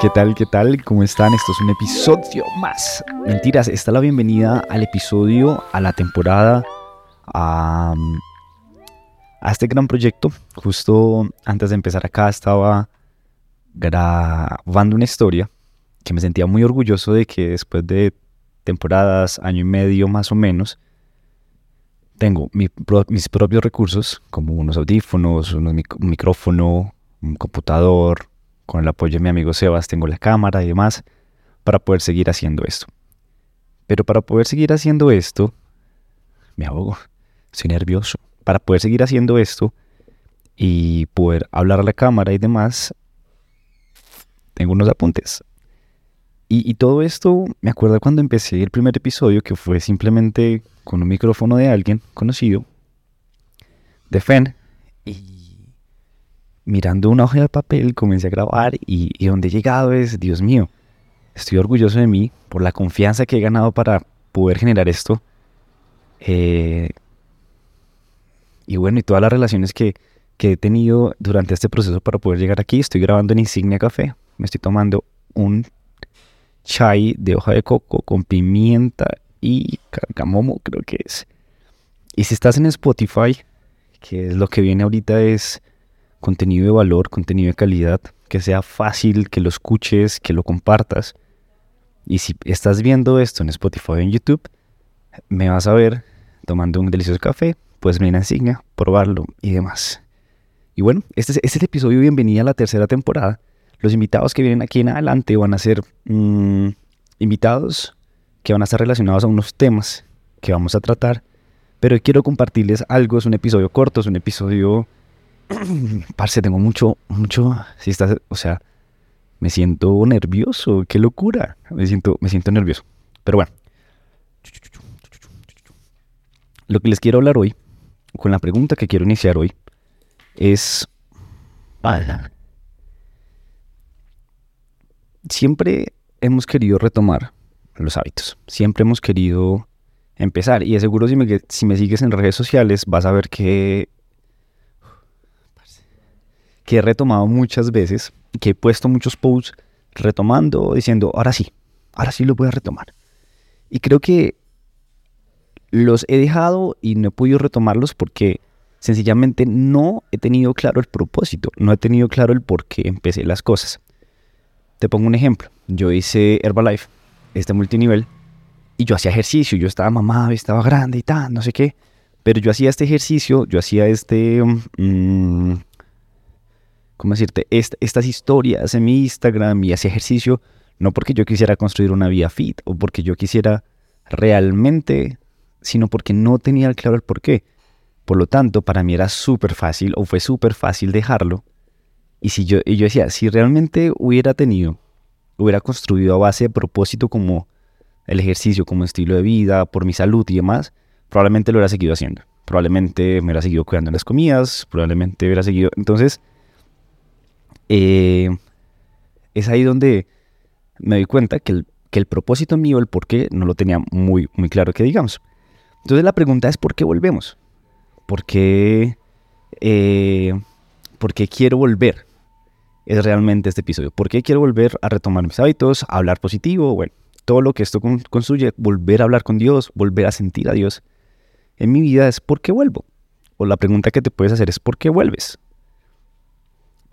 ¿Qué tal? ¿Qué tal? ¿Cómo están? Esto es un episodio más. Mentiras, esta es la bienvenida al episodio, a la temporada, a este gran proyecto. Justo antes de empezar acá estaba grabando una historia que me sentía muy orgulloso de que después de temporadas, año y medio más o menos, tengo mis propios recursos, como unos audífonos, un micrófono, un computador, con el apoyo de mi amigo Sebas tengo la cámara y demás para poder seguir haciendo esto. Pero para poder seguir haciendo esto, me ahogo, estoy nervioso. Para poder seguir haciendo esto y poder hablar a la cámara y demás, tengo unos apuntes. Y, todo esto me acuerdo cuando empecé el primer episodio, que fue simplemente con un micrófono de alguien conocido, de Fen, y mirando una hoja de papel, comencé a grabar y, donde he llegado es, Dios mío, estoy orgulloso de mí por la confianza que he ganado para poder generar esto. Eh, y bueno, y todas las relaciones que, que he tenido durante este proceso para poder llegar aquí. Estoy grabando en Insignia Café. Me estoy tomando un chai de hoja de coco con pimienta y carcamomo, creo que es. Y si estás en Spotify, que es lo que viene ahorita, es contenido de valor, contenido de calidad, que sea fácil que lo escuches, que lo compartas. Y si estás viendo esto en Spotify o en YouTube, me vas a ver tomando un delicioso café, puedes venir a Insignia, probarlo y demás. Y bueno, este, este es el episodio bienvenida a la tercera temporada. Los invitados que vienen aquí en adelante van a ser mm, invitados que van a estar relacionados a unos temas que vamos a tratar. Pero quiero compartirles algo, es un episodio corto, es un episodio Parce, tengo mucho, mucho. Si estás, o sea, me siento nervioso. Qué locura. Me siento, me siento nervioso. Pero bueno. Lo que les quiero hablar hoy, con la pregunta que quiero iniciar hoy, es. Siempre hemos querido retomar los hábitos. Siempre hemos querido empezar. Y de seguro si me, si me sigues en redes sociales vas a ver que que he retomado muchas veces, que he puesto muchos posts retomando, diciendo, ahora sí, ahora sí lo voy a retomar. Y creo que los he dejado y no he podido retomarlos porque sencillamente no he tenido claro el propósito, no he tenido claro el por qué empecé las cosas. Te pongo un ejemplo. Yo hice Herbalife, este multinivel, y yo hacía ejercicio, yo estaba mamado, estaba grande y tal, no sé qué. Pero yo hacía este ejercicio, yo hacía este, mm, ¿cómo decirte? estas historias en mi Instagram y ese ejercicio, no porque yo quisiera construir una vía fit o porque yo quisiera realmente, sino porque no tenía claro el por qué. Por lo tanto, para mí era súper fácil o fue súper fácil dejarlo. Y, si yo, y yo decía, si realmente hubiera tenido, hubiera construido a base de propósito como el ejercicio, como estilo de vida, por mi salud y demás, probablemente lo hubiera seguido haciendo. Probablemente me hubiera seguido cuidando las comidas, probablemente hubiera seguido... Entonces, eh, es ahí donde me doy cuenta que el, propósito mío, el por qué, no lo tenía muy, muy claro que digamos. Entonces la pregunta es ¿por qué volvemos? ¿Por qué, eh, ¿por qué quiero volver? Es realmente este episodio. ¿Por qué quiero volver a retomar mis hábitos, a hablar positivo? Bueno, todo lo que esto construye, volver a hablar con Dios, volver a sentir a Dios en mi vida es ¿por qué vuelvo? O la pregunta que te puedes hacer es ¿por qué vuelves?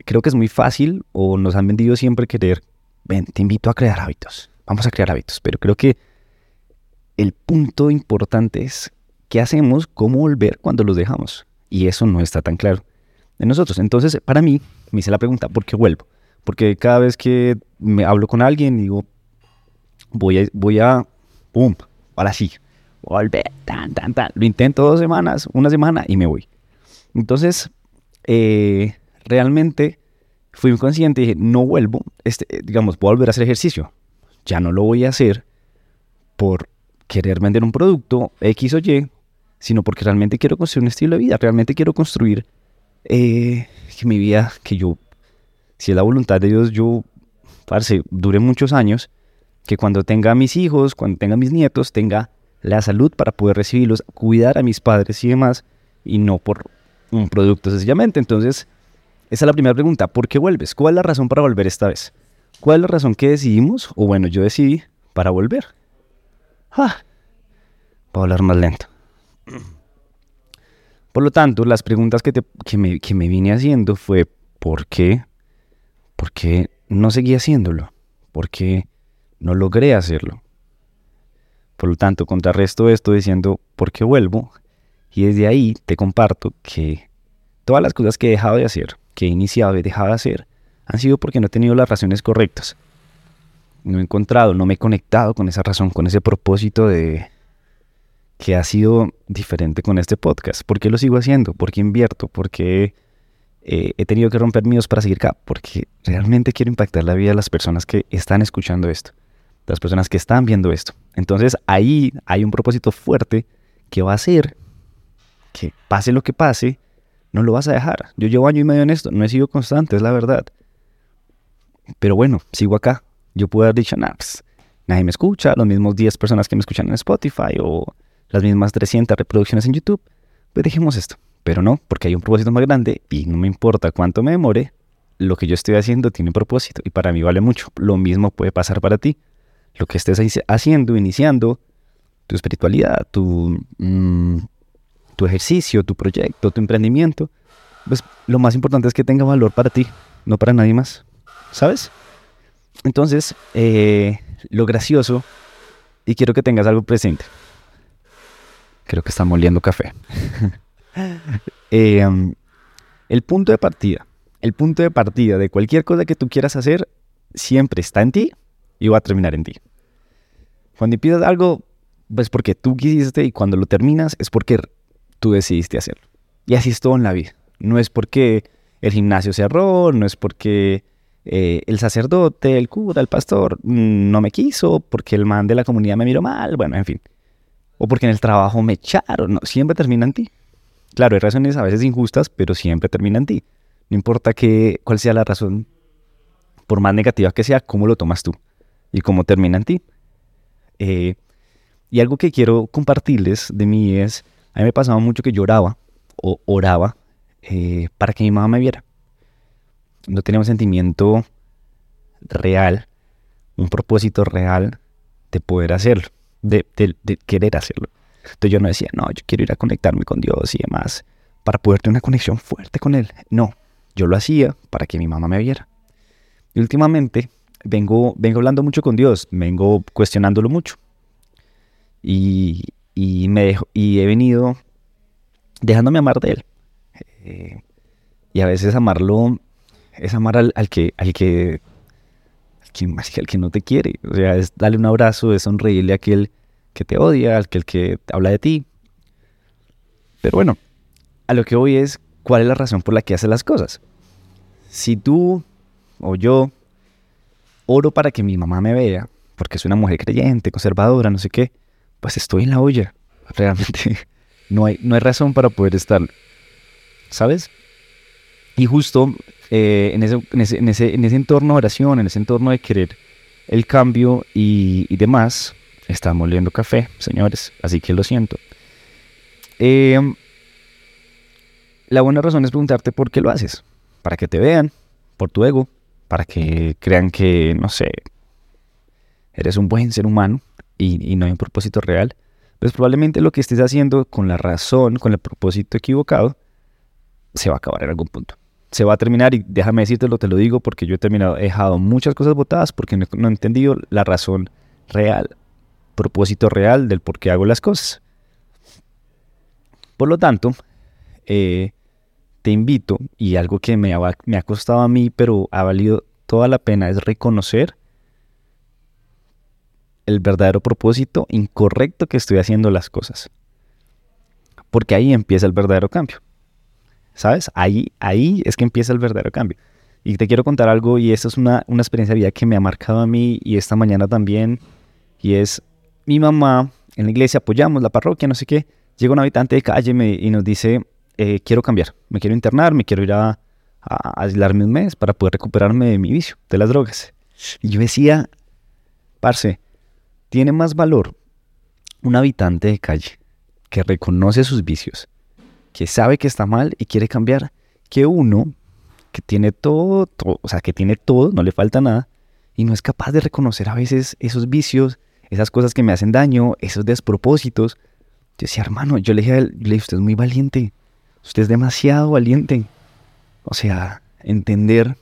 Creo que es muy fácil o nos han vendido siempre querer, ven, te invito a crear hábitos, vamos a crear hábitos, pero creo que el punto importante es qué hacemos, cómo volver cuando los dejamos. Y eso no está tan claro en nosotros. Entonces, para mí, me hice la pregunta, ¿por qué vuelvo? Porque cada vez que me hablo con alguien, digo, voy a, voy a, ¡pum! Ahora sí, volver, tan, tan, tan. Lo intento dos semanas, una semana y me voy. Entonces, eh, realmente fui consciente y dije, no vuelvo, este, digamos, voy a volver a hacer ejercicio. Ya no lo voy a hacer por querer vender un producto X o Y, sino porque realmente quiero construir un estilo de vida, realmente quiero construir eh, que mi vida, que yo, si es la voluntad de Dios, yo, parce, dure muchos años, que cuando tenga mis hijos, cuando tenga mis nietos, tenga la salud para poder recibirlos, cuidar a mis padres y demás, y no por un producto sencillamente. Entonces, esa es la primera pregunta. ¿Por qué vuelves? ¿Cuál es la razón para volver esta vez? ¿Cuál es la razón que decidimos? O bueno, yo decidí para volver. Ah, para hablar más lento. Por lo tanto, las preguntas que, me, que me vine haciendo fue, ¿por qué? ¿Por qué no seguí haciéndolo? ¿Por qué no logré hacerlo? Por lo tanto, contrarresto esto diciendo, ¿por qué vuelvo? Y desde ahí te comparto que todas las cosas que he dejado de hacer, que he iniciado y dejado de hacer, han sido porque no he tenido las razones correctas. No he encontrado, no me he conectado con esa razón, con ese propósito de que ha sido diferente con este podcast. ¿Por qué lo sigo haciendo? ¿Por qué invierto? ¿Por qué eh, he tenido que romper míos para seguir acá? Porque realmente quiero impactar la vida de las personas que están escuchando esto, las personas que están viendo esto. Entonces ahí hay un propósito fuerte que va a ser que pase lo que pase, no lo vas a dejar. Yo llevo año y medio en esto, no he sido constante, es la verdad. Pero bueno, sigo acá. Yo puedo haber dicho, pues, nadie me escucha, los mismos 10 personas que me escuchan en Spotify o las mismas 300 reproducciones en YouTube. Pues dejemos esto. Pero no, porque hay un propósito más grande y no me importa cuánto me demore, lo que yo estoy haciendo tiene un propósito y para mí vale mucho. Lo mismo puede pasar para ti. Lo que estés haciendo, iniciando, tu espiritualidad, tu, mm, tu ejercicio, tu proyecto, tu emprendimiento, pues lo más importante es que tenga valor para ti, no para nadie más. ¿Sabes? Entonces, eh, lo gracioso, y quiero que tengas algo presente. Creo que está moliendo café. Eh, el punto de partida, el punto de partida de cualquier cosa que tú quieras hacer, siempre está en ti y va a terminar en ti. Cuando empiezas algo, pues porque tú quisiste y cuando lo terminas es porque tú decidiste hacerlo. Y así es todo en la vida. No es porque el gimnasio cerró, no es porque eh, el sacerdote, el cura, el pastor mm, no me quiso, porque el man de la comunidad me miró mal, bueno, en fin. O porque en el trabajo me echaron, no, siempre termina en ti. Claro, hay razones a veces injustas, pero siempre termina en ti. No importa que, cuál sea la razón, por más negativa que sea, cómo lo tomas tú y cómo termina en ti. Eh, y algo que quiero compartirles de mí es a mí me pasaba mucho que lloraba o oraba eh, para que mi mamá me viera. No tenía un sentimiento real, un propósito real de poder hacerlo, de, querer hacerlo. Entonces yo no decía, no, yo quiero ir a conectarme con Dios y demás, para poder tener una conexión fuerte con Él. No, yo lo hacía para que mi mamá me viera. Y últimamente vengo, vengo hablando mucho con Dios, vengo cuestionándolo mucho. Y, y, me y he venido dejándome amar de él. Eh, y a veces amarlo es amar al, que, al que, al que, no te quiere. O sea, es darle un abrazo, es sonreírle a aquel que te odia, al que, el que habla de ti. Pero bueno, a lo que voy es cuál es la razón por la que haces las cosas. Si tú o yo oro para que mi mamá me vea, porque es una mujer creyente, conservadora, no sé qué, pues estoy en la olla. Realmente no hay, no hay razón para poder estar. ¿Sabes? Y justo eh, en, ese, en, ese, en, ese, en, ese, entorno de oración, en ese entorno de querer el cambio y, demás, estamos moliendo café, señores, así que lo siento. Em, la buena razón es preguntarte por qué lo haces. Para que te vean, por tu ego, para que crean que, no sé, eres un buen ser humano y, no hay un propósito real, pues probablemente lo que estés haciendo con la razón, con el propósito equivocado, se va a acabar en algún punto. Se va a terminar y déjame decírtelo, te lo digo porque yo he terminado, he dejado muchas cosas botadas porque no, he entendido la razón real, propósito real del por qué hago las cosas. Por lo tanto, eh, te invito, y algo que me me ha costado a mí, pero ha valido toda la pena, es reconocer el verdadero propósito incorrecto que estoy haciendo las cosas. Porque ahí empieza el verdadero cambio. ¿Sabes? Ahí, ahí es que empieza el verdadero cambio. Y te quiero contar algo, y esto es una, experiencia de que me ha marcado a mí y esta mañana también. Y es mi mamá en la iglesia, apoyamos la parroquia, no sé qué. Llega un habitante de calle y nos dice: eh, Quiero cambiar, me quiero internar, me quiero ir a, a aislarme un mes para poder recuperarme de mi vicio, de las drogas. Y yo decía: Parce, tiene más valor un habitante de calle que reconoce sus vicios, que sabe que está mal y quiere cambiar, que uno que tiene todo, o sea, que tiene todo, no le falta nada, y no es capaz de reconocer a veces esos vicios, esas cosas que me hacen daño, esos despropósitos. Yo decía, hermano, yo le dije a él, le dije, usted es muy valiente, usted es demasiado valiente. O sea, entender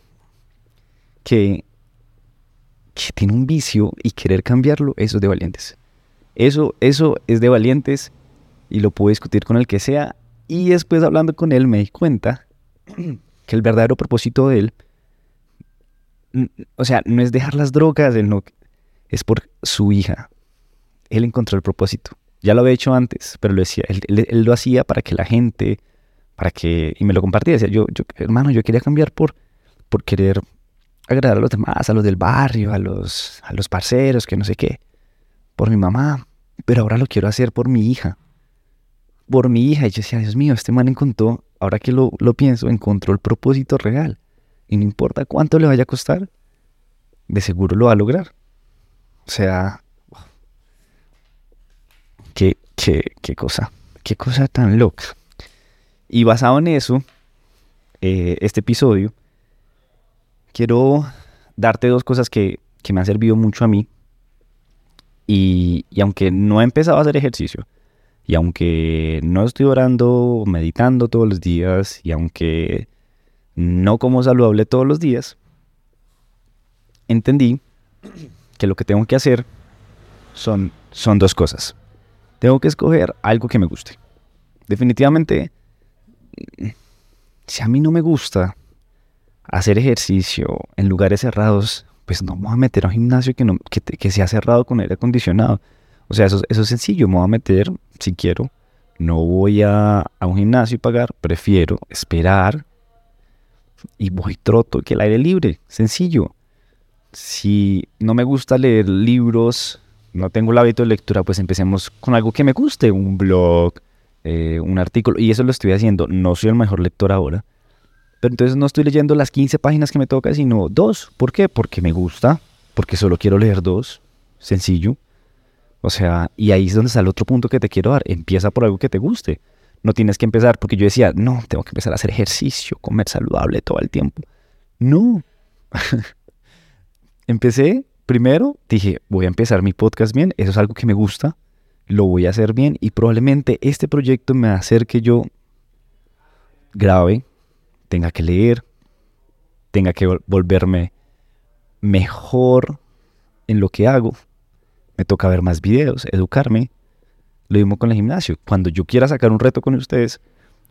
que, que tiene un vicio y querer cambiarlo, eso es de valientes. Eso, eso es de valientes y lo puedo discutir con el que sea. Y después hablando con él me di cuenta que el verdadero propósito de él, o sea, no es dejar las drogas, no, es por su hija. Él encontró el propósito. Ya lo había hecho antes, pero lo decía, él, lo hacía para que la gente, para que, y me lo compartía, decía, yo, yo, hermano, yo quería cambiar por, por querer agradar a los demás, a los del barrio, a los, a los parceros, que no sé qué, por mi mamá, pero ahora lo quiero hacer por mi hija, por mi hija. Y yo decía, Dios mío, este man encontró, ahora que lo, lo pienso, encontró el propósito real. Y no importa cuánto le vaya a costar, de seguro lo va a lograr. O sea, qué, qué, qué cosa, qué cosa tan loca. Y basado en eso, eh, este episodio, quiero darte dos cosas que, que, me han servido mucho a mí. Y, y aunque no he empezado a hacer ejercicio, y aunque no estoy orando, meditando todos los días, y aunque no como saludable todos los días, entendí que lo que tengo que hacer son, son dos cosas. Tengo que escoger algo que me guste. Definitivamente, si a mí no me gusta hacer ejercicio en lugares cerrados, pues no me voy a meter a un gimnasio que, no, que, que sea cerrado con aire acondicionado. O sea, eso, eso es sencillo. Me voy a meter, si quiero, no voy a, a un gimnasio y pagar. Prefiero esperar y voy troto que el aire libre. Sencillo. Si no me gusta leer libros, no tengo el hábito de lectura, pues empecemos con algo que me guste. Un blog, eh, un artículo. Y eso lo estoy haciendo. No soy el mejor lector ahora. Pero entonces no estoy leyendo las 15 páginas que me toca, sino dos. ¿Por qué? Porque me gusta. Porque solo quiero leer dos. Sencillo. O sea, y ahí es donde está el otro punto que te quiero dar. Empieza por algo que te guste. No tienes que empezar porque yo decía, no, tengo que empezar a hacer ejercicio, comer saludable todo el tiempo. No. Empecé primero, dije, voy a empezar mi podcast bien, eso es algo que me gusta, lo voy a hacer bien y probablemente este proyecto me va a hacer que yo grabe, tenga que leer, tenga que volverme mejor en lo que hago me toca ver más videos, educarme. Lo mismo con el gimnasio. Cuando yo quiera sacar un reto con ustedes,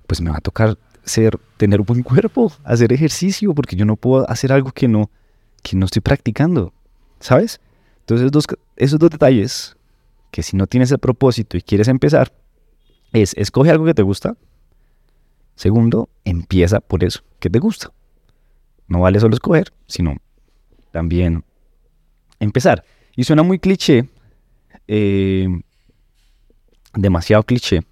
pues me va a tocar ser, tener buen cuerpo, hacer ejercicio, porque yo no puedo hacer algo que no, que no estoy practicando. ¿Sabes? Entonces, dos, esos dos detalles, que si no tienes el propósito y quieres empezar, es escoge algo que te gusta. Segundo, empieza por eso que te gusta. No vale solo escoger, sino también empezar. Y suena muy cliché, eh, demasiado cliché.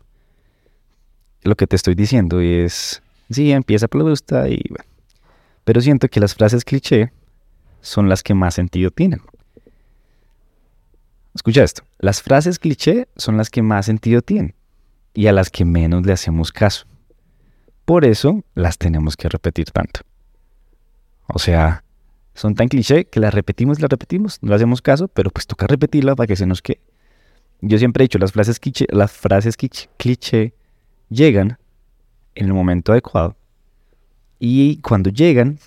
Lo que te estoy diciendo es, sí, empieza por lo que gusta y Pero siento que las frases cliché son las que más sentido tienen. Escucha esto, las frases cliché son las que más sentido tienen y a las que menos le hacemos caso. Por eso las tenemos que repetir tanto. O sea, son tan cliché que las repetimos las repetimos, no le hacemos caso, pero pues toca repetirlas para que se nos quede. Yo siempre he dicho, las frases cliché, las frases cliché, llegan en el momento adecuado y cuando llegan,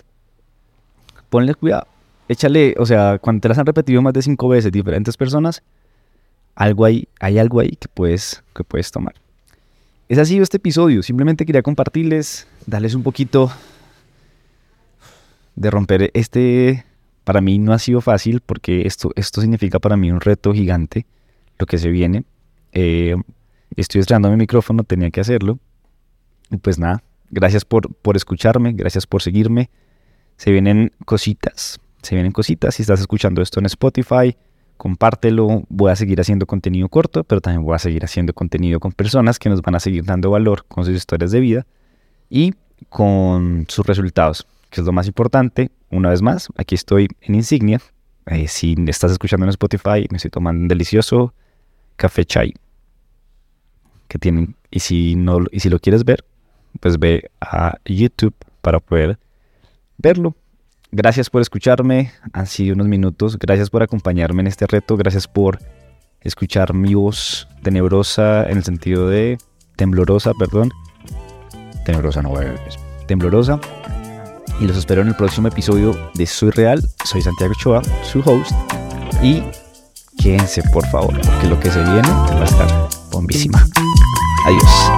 ponle cuidado, échale, o sea, cuando te las han repetido más de cinco veces diferentes personas, algo ahí, hay algo ahí que puedes, que puedes tomar. Es así este episodio, simplemente quería compartirles, darles un poquito de romper este, para mí no ha sido fácil porque esto, esto significa para mí un reto gigante, lo que se viene. Eh, estoy estrenando mi micrófono, tenía que hacerlo. Y pues nada, gracias por, por escucharme, gracias por seguirme. Se vienen cositas, se vienen cositas. Si estás escuchando esto en Spotify, compártelo. Voy a seguir haciendo contenido corto, pero también voy a seguir haciendo contenido con personas que nos van a seguir dando valor con sus historias de vida y con sus resultados que es lo más importante. Una vez más, aquí estoy en Insignia. Eh, si estás escuchando en Spotify, me estoy tomando un delicioso café chai que tienen. Y si, no, y si lo quieres ver, pues ve a YouTube para poder verlo. Gracias por escucharme. Han sido unos minutos. Gracias por acompañarme en este reto. Gracias por escuchar mi voz tenebrosa en el sentido de temblorosa, perdón. Tenebrosa no, es temblorosa. Y los espero en el próximo episodio de Soy Real. Soy Santiago Choa, su host. Y quédense, por favor, porque lo que se viene va a estar bombísima. Adiós.